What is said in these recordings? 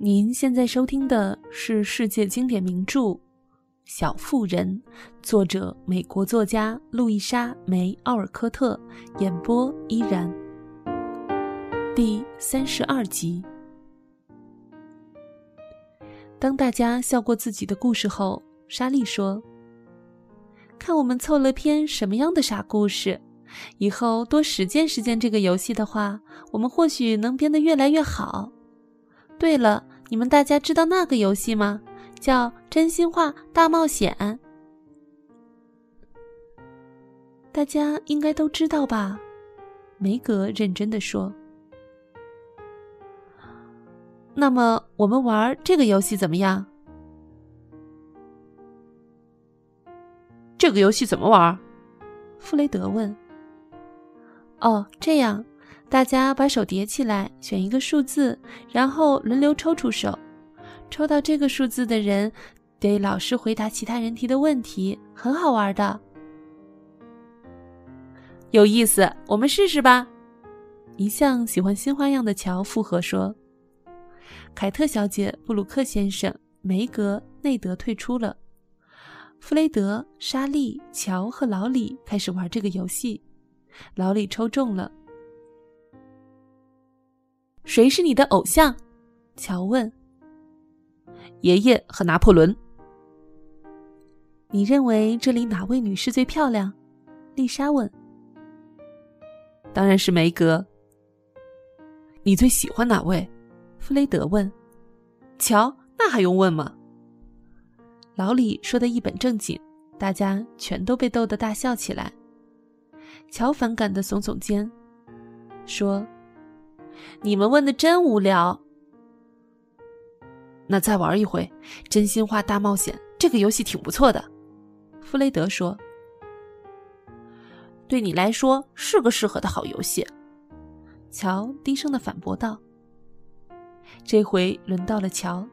您现在收听的是世界经典名著《小妇人》，作者美国作家路易莎·梅·奥尔科特，演播依然。第三十二集。当大家笑过自己的故事后，莎莉说：“看我们凑了篇什么样的傻故事！以后多实践实践这个游戏的话，我们或许能编得越来越好。”对了，你们大家知道那个游戏吗？叫《真心话大冒险》。大家应该都知道吧？梅格认真的说。那么我们玩这个游戏怎么样？这个游戏怎么玩？弗雷德问。哦，这样。大家把手叠起来，选一个数字，然后轮流抽出手。抽到这个数字的人，得老实回答其他人提的问题，很好玩的。有意思，我们试试吧。一向喜欢新花样的乔附和说：“凯特小姐、布鲁克先生、梅格、内德退出了。弗雷德、莎莉、乔和老李开始玩这个游戏。老李抽中了。”谁是你的偶像？乔问。爷爷和拿破仑。你认为这里哪位女士最漂亮？丽莎问。当然是梅格。你最喜欢哪位？弗雷德问。乔，那还用问吗？老李说的一本正经，大家全都被逗得大笑起来。乔反感的耸耸肩，说。你们问的真无聊。那再玩一回真心话大冒险，这个游戏挺不错的。弗雷德说：“对你来说是个适合的好游戏。”乔低声的反驳道。这回轮到了乔。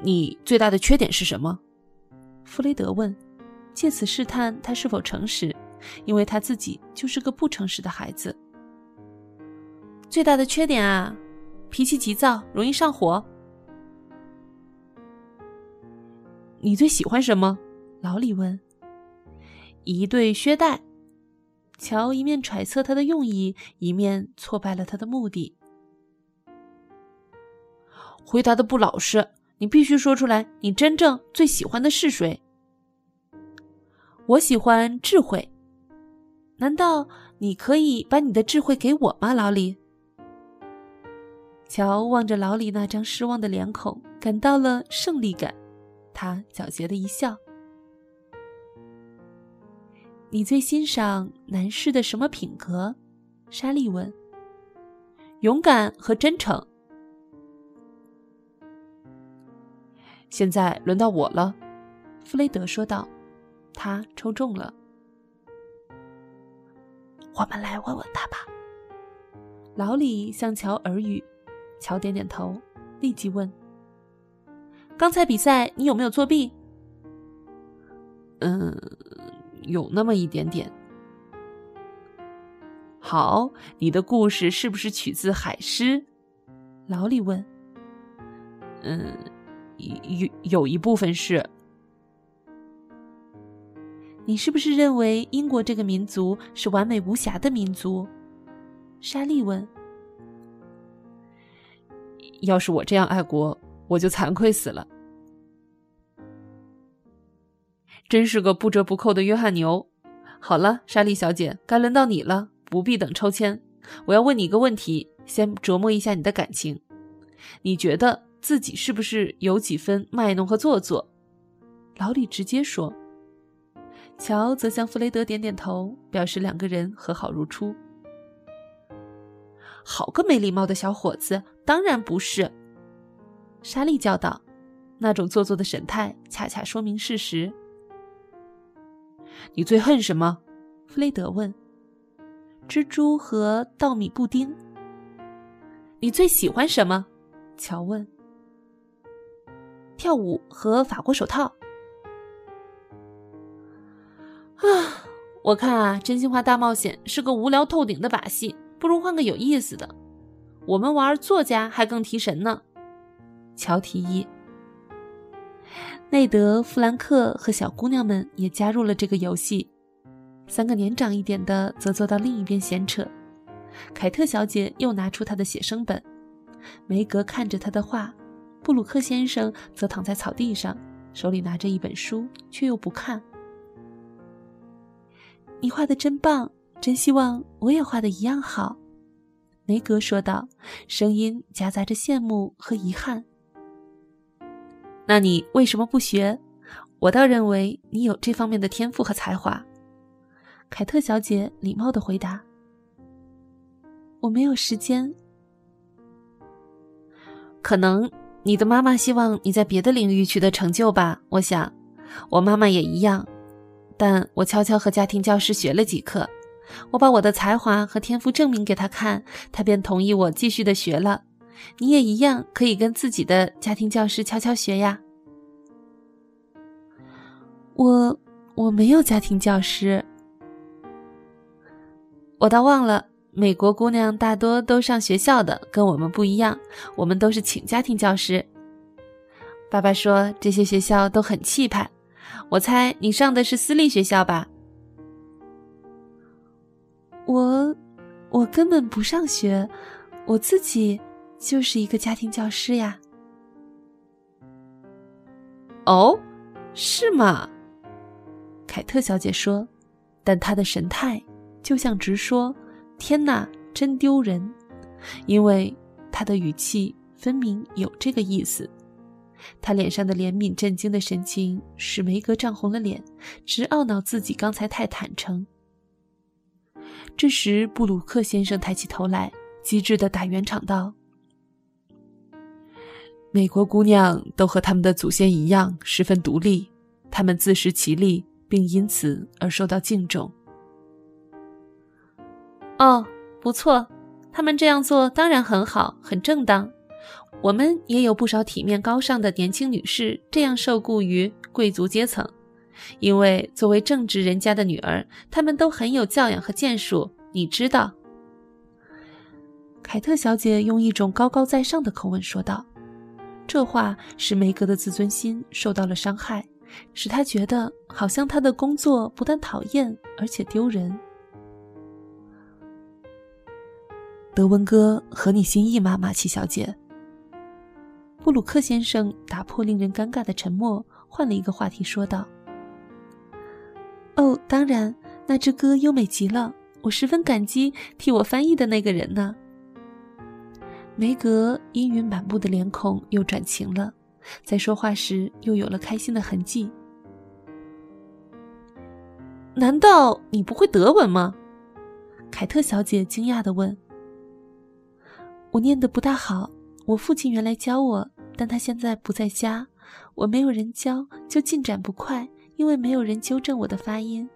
你最大的缺点是什么？弗雷德问，借此试探他是否诚实。因为他自己就是个不诚实的孩子。最大的缺点啊，脾气急躁，容易上火。你最喜欢什么？老李问。一对靴带。乔一面揣测他的用意，一面挫败了他的目的。回答的不老实，你必须说出来，你真正最喜欢的是谁？我喜欢智慧。难道你可以把你的智慧给我吗，老李？乔望着老李那张失望的脸孔，感到了胜利感。他狡黠的一笑：“你最欣赏男士的什么品格？”莎莉问。“勇敢和真诚。”现在轮到我了，弗雷德说道。他抽中了。我们来问问他吧。老李向乔耳语，乔点点头，立即问：“刚才比赛你有没有作弊？”“嗯，有那么一点点。”“好，你的故事是不是取自海狮？”老李问。“嗯，有有一部分是。”你是不是认为英国这个民族是完美无瑕的民族？莎莉问。要是我这样爱国，我就惭愧死了。真是个不折不扣的约翰牛。好了，莎莉小姐，该轮到你了，不必等抽签。我要问你一个问题，先琢磨一下你的感情。你觉得自己是不是有几分卖弄和做作？老李直接说。乔则向弗雷德点点头，表示两个人和好如初。好个没礼貌的小伙子！当然不是，莎莉叫道，那种做作的神态恰恰说明事实。你最恨什么？弗雷德问。蜘蛛和稻米布丁。你最喜欢什么？乔问。跳舞和法国手套。我看啊，真心话大冒险是个无聊透顶的把戏，不如换个有意思的。我们玩作家还更提神呢。乔提议。内德、弗兰克和小姑娘们也加入了这个游戏。三个年长一点的则坐到另一边闲扯。凯特小姐又拿出她的写生本，梅格看着她的画，布鲁克先生则躺在草地上，手里拿着一本书，却又不看。你画的真棒，真希望我也画的一样好。梅格说道，声音夹杂着羡慕和遗憾。那你为什么不学？我倒认为你有这方面的天赋和才华。凯特小姐礼貌的回答：“我没有时间。可能你的妈妈希望你在别的领域取得成就吧。我想，我妈妈也一样。但我悄悄和家庭教师学了几课，我把我的才华和天赋证明给他看，他便同意我继续的学了。你也一样，可以跟自己的家庭教师悄悄学呀。我我没有家庭教师。”我倒忘了，美国姑娘大多都上学校的，跟我们不一样。我们都是请家庭教师。爸爸说这些学校都很气派。我猜你上的是私立学校吧？我，我根本不上学，我自己就是一个家庭教师呀。哦，是吗？凯特小姐说，但她的神态。就像直说：“天哪，真丢人！”因为她的语气分明有这个意思。他脸上的怜悯、震惊的神情使梅格涨红了脸，直懊恼自己刚才太坦诚。这时，布鲁克先生抬起头来，机智的打圆场道：“美国姑娘都和他们的祖先一样，十分独立，她们自食其力，并因此而受到敬重。”哦，不错，他们这样做当然很好，很正当。我们也有不少体面高尚的年轻女士这样受雇于贵族阶层，因为作为正直人家的女儿，她们都很有教养和建树。你知道，凯特小姐用一种高高在上的口吻说道，这话使梅格的自尊心受到了伤害，使她觉得好像她的工作不但讨厌，而且丢人。德文哥合你心意吗，马奇小姐？布鲁克先生打破令人尴尬的沉默，换了一个话题说道：“哦，当然，那支歌优美极了，我十分感激替我翻译的那个人呢。”梅格阴云满布的脸孔又转晴了，在说话时又有了开心的痕迹。难道你不会德文吗？凯特小姐惊讶地问。我念得不大好，我父亲原来教我，但他现在不在家，我没有人教，就进展不快，因为没有人纠正我的发音。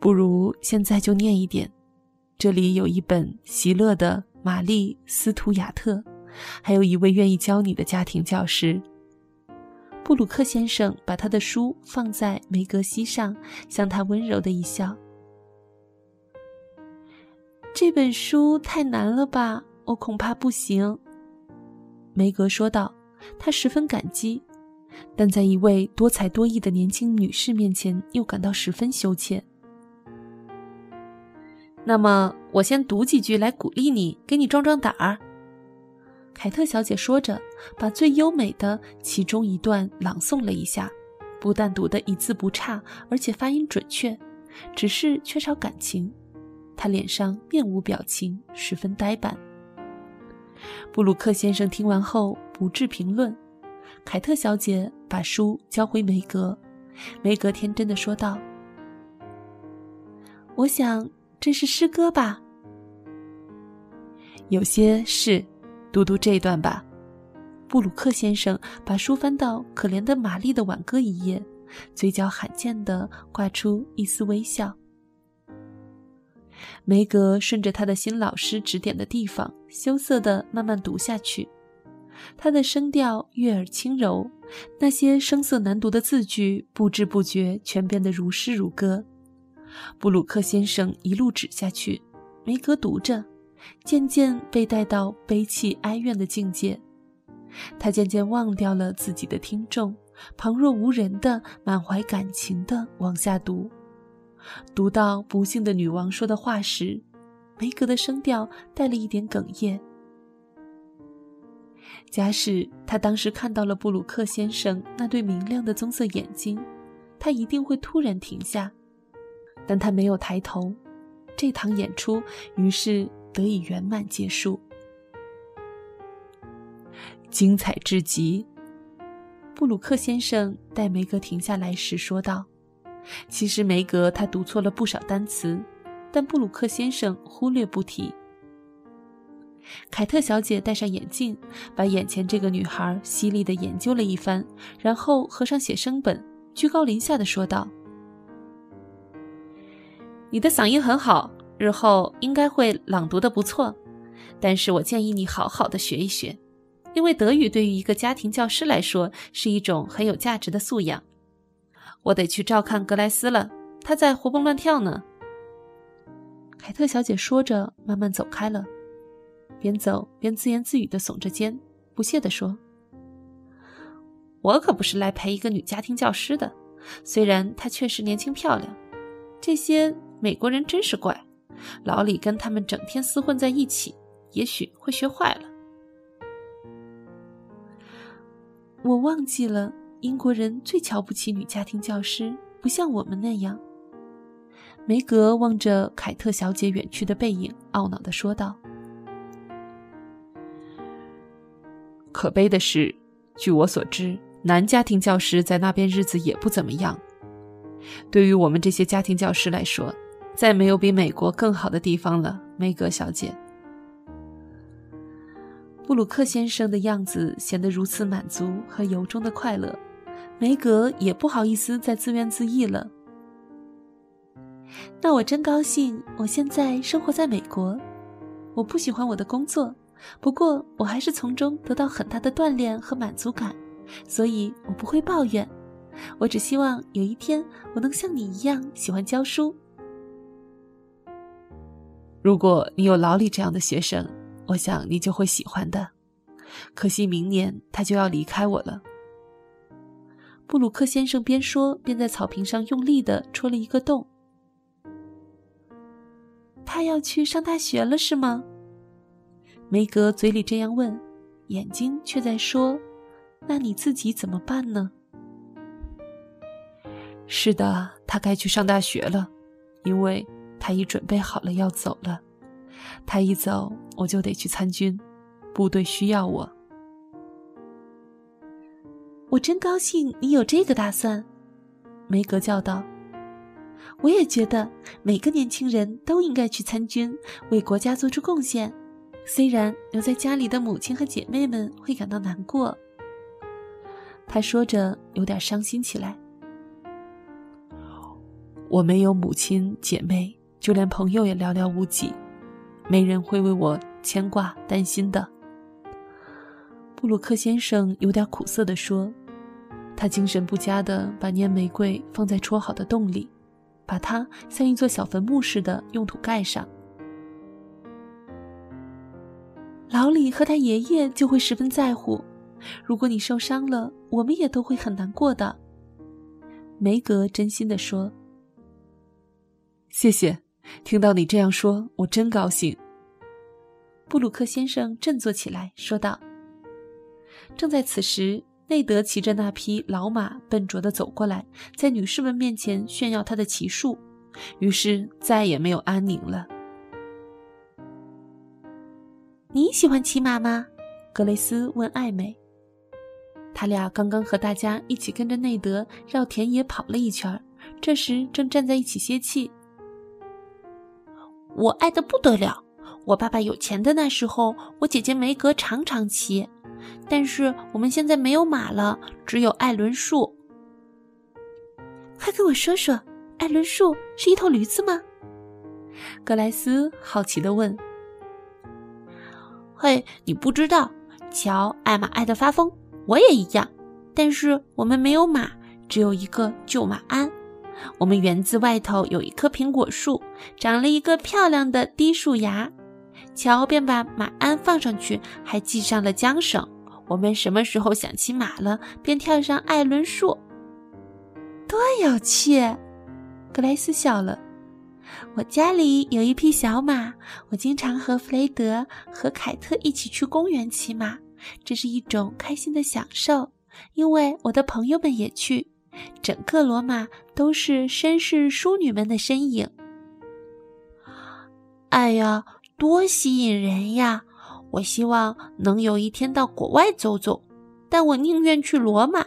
不如现在就念一点，这里有一本席勒的《玛丽·斯图亚特》，还有一位愿意教你的家庭教师。布鲁克先生把他的书放在梅格西上，向他温柔的一笑。这本书太难了吧，我恐怕不行。”梅格说道。他十分感激，但在一位多才多艺的年轻女士面前又感到十分羞怯。那么，我先读几句来鼓励你，给你壮壮胆儿。”凯特小姐说着，把最优美的其中一段朗诵了一下，不但读得一字不差，而且发音准确，只是缺少感情。他脸上面无表情，十分呆板。布鲁克先生听完后不置评论。凯特小姐把书交回梅格，梅格天真的说道：“我想这是诗歌吧？有些是，读读这段吧。”布鲁克先生把书翻到可怜的玛丽的挽歌一页，嘴角罕见的挂出一丝微笑。梅格顺着他的新老师指点的地方，羞涩地慢慢读下去。他的声调悦耳轻柔，那些声色难读的字句不知不觉全变得如诗如歌。布鲁克先生一路指下去，梅格读着，渐渐被带到悲泣哀怨的境界。他渐渐忘掉了自己的听众，旁若无人的满怀感情的往下读。读到不幸的女王说的话时，梅格的声调带了一点哽咽。假使他当时看到了布鲁克先生那对明亮的棕色眼睛，他一定会突然停下。但他没有抬头，这场演出于是得以圆满结束。精彩至极，布鲁克先生待梅格停下来时说道：“其实梅格他读错了不少单词，但布鲁克先生忽略不提。”凯特小姐戴上眼镜，把眼前这个女孩犀利地研究了一番，然后合上写生本，居高临下的说道：“你的嗓音很好，日后应该会朗读的不错，但是我建议你好好的学一学。”因为德语对于一个家庭教师来说是一种很有价值的素养。我得去照看格莱斯了，他在活蹦乱跳呢。凯特小姐说着，慢慢走开了，边走边自言自语的耸着肩，不屑地说：“我可不是来陪一个女家庭教师的，虽然她确实年轻漂亮。这些美国人真是怪，老李跟他们整天厮混在一起，也许会学坏了。”我忘记了，英国人最瞧不起女家庭教师，不像我们那样。梅格望着凯特小姐远去的背影，懊恼地说道：“可悲的是，据我所知，男家庭教师在那边日子也不怎么样。对于我们这些家庭教师来说，再没有比美国更好的地方了。”梅格小姐。布鲁克先生的样子显得如此满足和由衷的快乐，梅格也不好意思再自怨自艾了。那我真高兴，我现在生活在美国。我不喜欢我的工作，不过我还是从中得到很大的锻炼和满足感，所以我不会抱怨。我只希望有一天我能像你一样喜欢教书。如果你有老李这样的学生。我想你就会喜欢的，可惜明年他就要离开我了。布鲁克先生边说边在草坪上用力的戳了一个洞。他要去上大学了，是吗？梅格嘴里这样问，眼睛却在说：“那你自己怎么办呢？”是的，他该去上大学了，因为他已准备好了要走了。他一走，我就得去参军，部队需要我。我真高兴你有这个打算，梅格叫道。我也觉得每个年轻人都应该去参军，为国家做出贡献。虽然留在家里的母亲和姐妹们会感到难过，他说着有点伤心起来。我没有母亲姐妹，就连朋友也寥寥无几。没人会为我牵挂担心的，布鲁克先生有点苦涩地说。他精神不佳地把粘玫瑰放在戳好的洞里，把它像一座小坟墓似的用土盖上。老李和他爷爷就会十分在乎。如果你受伤了，我们也都会很难过的。梅格真心地说。谢谢。听到你这样说，我真高兴。布鲁克先生振作起来，说道。正在此时，内德骑着那匹老马笨拙地走过来，在女士们面前炫耀他的骑术，于是再也没有安宁了。你喜欢骑马吗？格雷斯问艾美。他俩刚刚和大家一起跟着内德绕田野跑了一圈，这时正站在一起歇气。我爱的不得了。我爸爸有钱的那时候，我姐姐梅格常常骑。但是我们现在没有马了，只有艾伦树。快跟我说说，艾伦树是一头驴子吗？格莱斯好奇地问。嘿，你不知道？乔，爱马爱的发疯，我也一样。但是我们没有马，只有一个旧马鞍。我们园子外头有一棵苹果树，长了一个漂亮的低树芽。乔便把马鞍放上去，还系上了缰绳。我们什么时候想骑马了，便跳上艾伦树。多有趣！格莱斯笑了。我家里有一匹小马，我经常和弗雷德和凯特一起去公园骑马，这是一种开心的享受。因为我的朋友们也去，整个罗马都是绅士淑女们的身影。哎呀，多吸引人呀！我希望能有一天到国外走走，但我宁愿去罗马。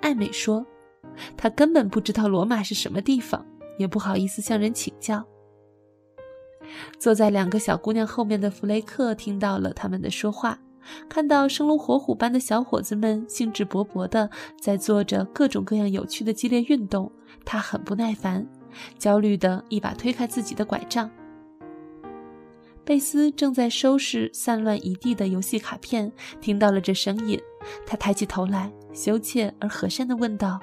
艾美说：“她根本不知道罗马是什么地方，也不好意思向人请教。”坐在两个小姑娘后面的弗雷克听到了他们的说话，看到生龙活虎般的小伙子们兴致勃勃地在做着各种各样有趣的激烈运动，他很不耐烦，焦虑地一把推开自己的拐杖。贝斯正在收拾散乱一地的游戏卡片，听到了这声音，他抬起头来，羞怯而和善地问道：“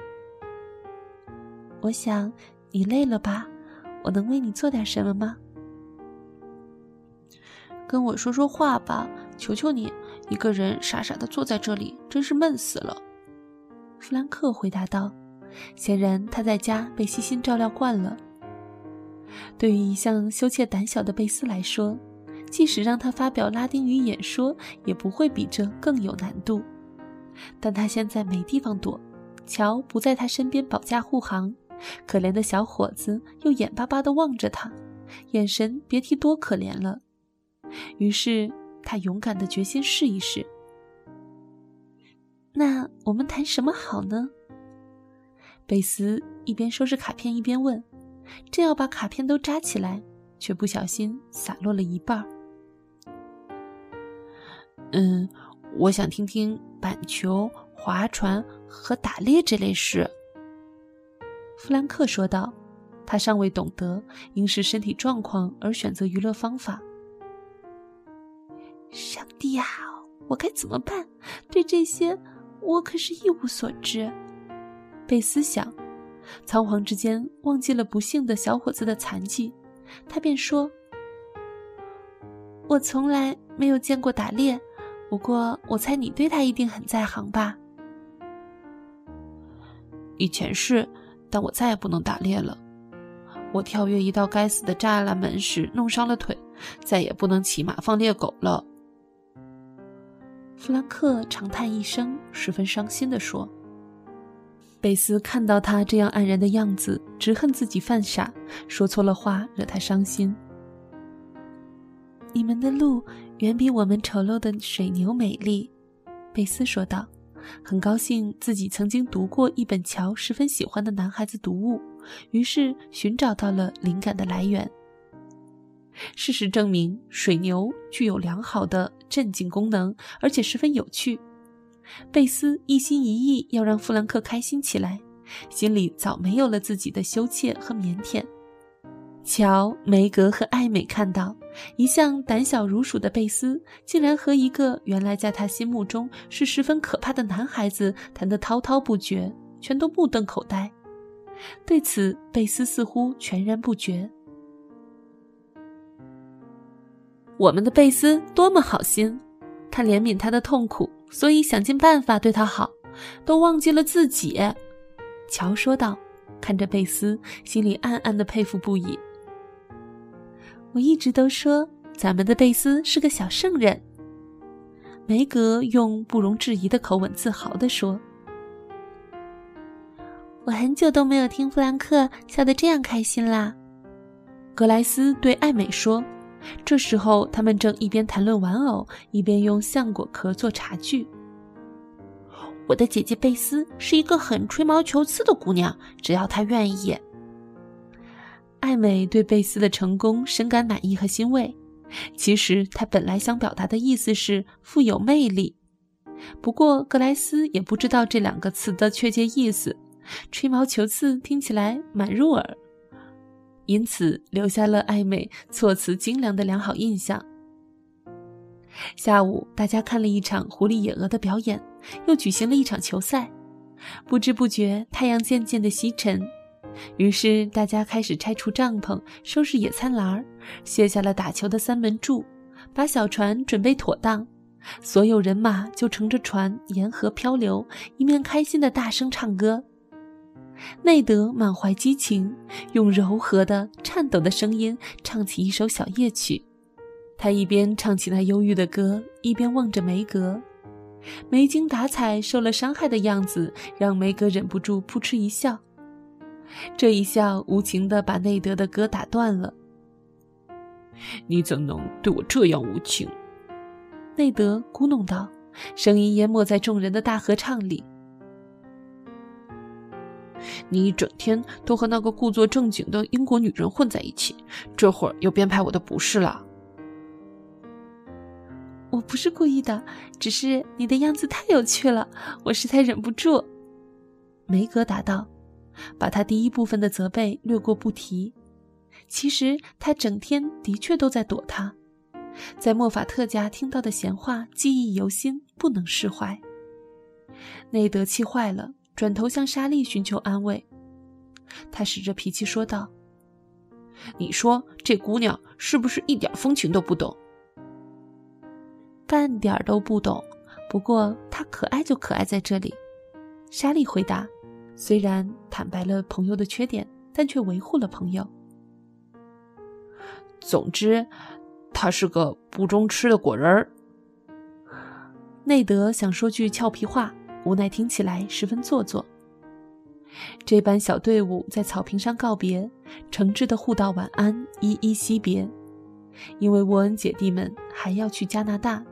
我想你累了吧？我能为你做点什么吗？”“跟我说说话吧，求求你！一个人傻傻地坐在这里，真是闷死了。”弗兰克回答道。显然他在家被悉心照料惯了。对于一向羞怯胆小的贝斯来说，即使让他发表拉丁语演说，也不会比这更有难度。但他现在没地方躲，乔不在他身边保驾护航，可怜的小伙子又眼巴巴地望着他，眼神别提多可怜了。于是他勇敢地决心试一试。那我们谈什么好呢？贝斯一边收拾卡片一边问，正要把卡片都扎起来，却不小心洒落了一半儿。嗯，我想听听板球、划船和打猎这类事。”弗兰克说道。他尚未懂得因视身体状况而选择娱乐方法。上帝啊，我该怎么办？对这些，我可是一无所知。贝斯想，仓皇之间忘记了不幸的小伙子的残疾，他便说：“我从来没有见过打猎。”不过，我猜你对他一定很在行吧？以前是，但我再也不能打猎了。我跳跃一道该死的栅栏门时弄伤了腿，再也不能骑马放猎狗了。弗兰克长叹一声，十分伤心地说：“贝斯看到他这样黯然的样子，只恨自己犯傻，说错了话，惹他伤心。你们的路。”远比我们丑陋的水牛美丽，贝斯说道。很高兴自己曾经读过一本乔十分喜欢的男孩子读物，于是寻找到了灵感的来源。事实证明，水牛具有良好的镇静功能，而且十分有趣。贝斯一心一意要让弗兰克开心起来，心里早没有了自己的羞怯和腼腆。乔、梅格和艾美看到一向胆小如鼠的贝斯，竟然和一个原来在他心目中是十分可怕的男孩子谈得滔滔不绝，全都目瞪口呆。对此，贝斯似乎全然不觉。我们的贝斯多么好心，他怜悯他的痛苦，所以想尽办法对他好，都忘记了自己。乔说道，看着贝斯，心里暗暗的佩服不已。我一直都说咱们的贝斯是个小圣人。梅格用不容置疑的口吻自豪地说：“我很久都没有听弗兰克笑得这样开心啦。”格莱斯对艾美说：“这时候他们正一边谈论玩偶，一边用橡果壳做茶具。我的姐姐贝斯是一个很吹毛求疵的姑娘，只要她愿意。”艾美对贝斯的成功深感满意和欣慰。其实她本来想表达的意思是富有魅力，不过格莱斯也不知道这两个词的确切意思。吹毛求疵听起来蛮入耳，因此留下了艾美措辞精良的良好印象。下午，大家看了一场狐狸野鹅的表演，又举行了一场球赛。不知不觉，太阳渐渐的西沉。于是大家开始拆除帐篷，收拾野餐篮儿，卸下了打球的三门柱，把小船准备妥当，所有人马就乘着船沿河漂流，一面开心的大声唱歌。内德满怀激情，用柔和的、颤抖的声音唱起一首小夜曲。他一边唱起那忧郁的歌，一边望着梅格。没精打采、受了伤害的样子，让梅格忍不住扑哧一笑。这一笑无情的把内德的歌打断了。你怎能对我这样无情？内德咕哝道，声音淹没在众人的大合唱里。你一整天都和那个故作正经的英国女人混在一起，这会儿又编排我的不是了。我不是故意的，只是你的样子太有趣了，我实在忍不住。梅格答道，把他第一部分的责备略过不提。其实他整天的确都在躲他，在莫法特家听到的闲话记忆犹新，不能释怀。内德气坏了。转头向莎莉寻求安慰，他使着脾气说道：“你说这姑娘是不是一点风情都不懂？半点都不懂。不过她可爱就可爱在这里。”莎莉回答，虽然坦白了朋友的缺点，但却维护了朋友。总之，他是个不中吃的果仁儿。内德想说句俏皮话。无奈听起来十分做作。这班小队伍在草坪上告别，诚挚的互道晚安，依依惜别。因为沃恩姐弟们还要去加拿大。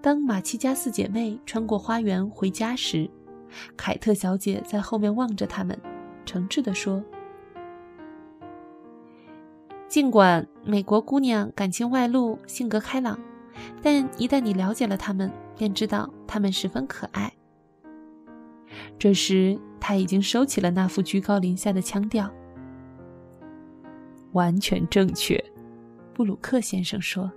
当马奇家四姐妹穿过花园回家时，凯特小姐在后面望着他们，诚挚地说：“尽管美国姑娘感情外露，性格开朗。”但一旦你了解了他们，便知道他们十分可爱。这时，他已经收起了那副居高临下的腔调。完全正确，布鲁克先生说。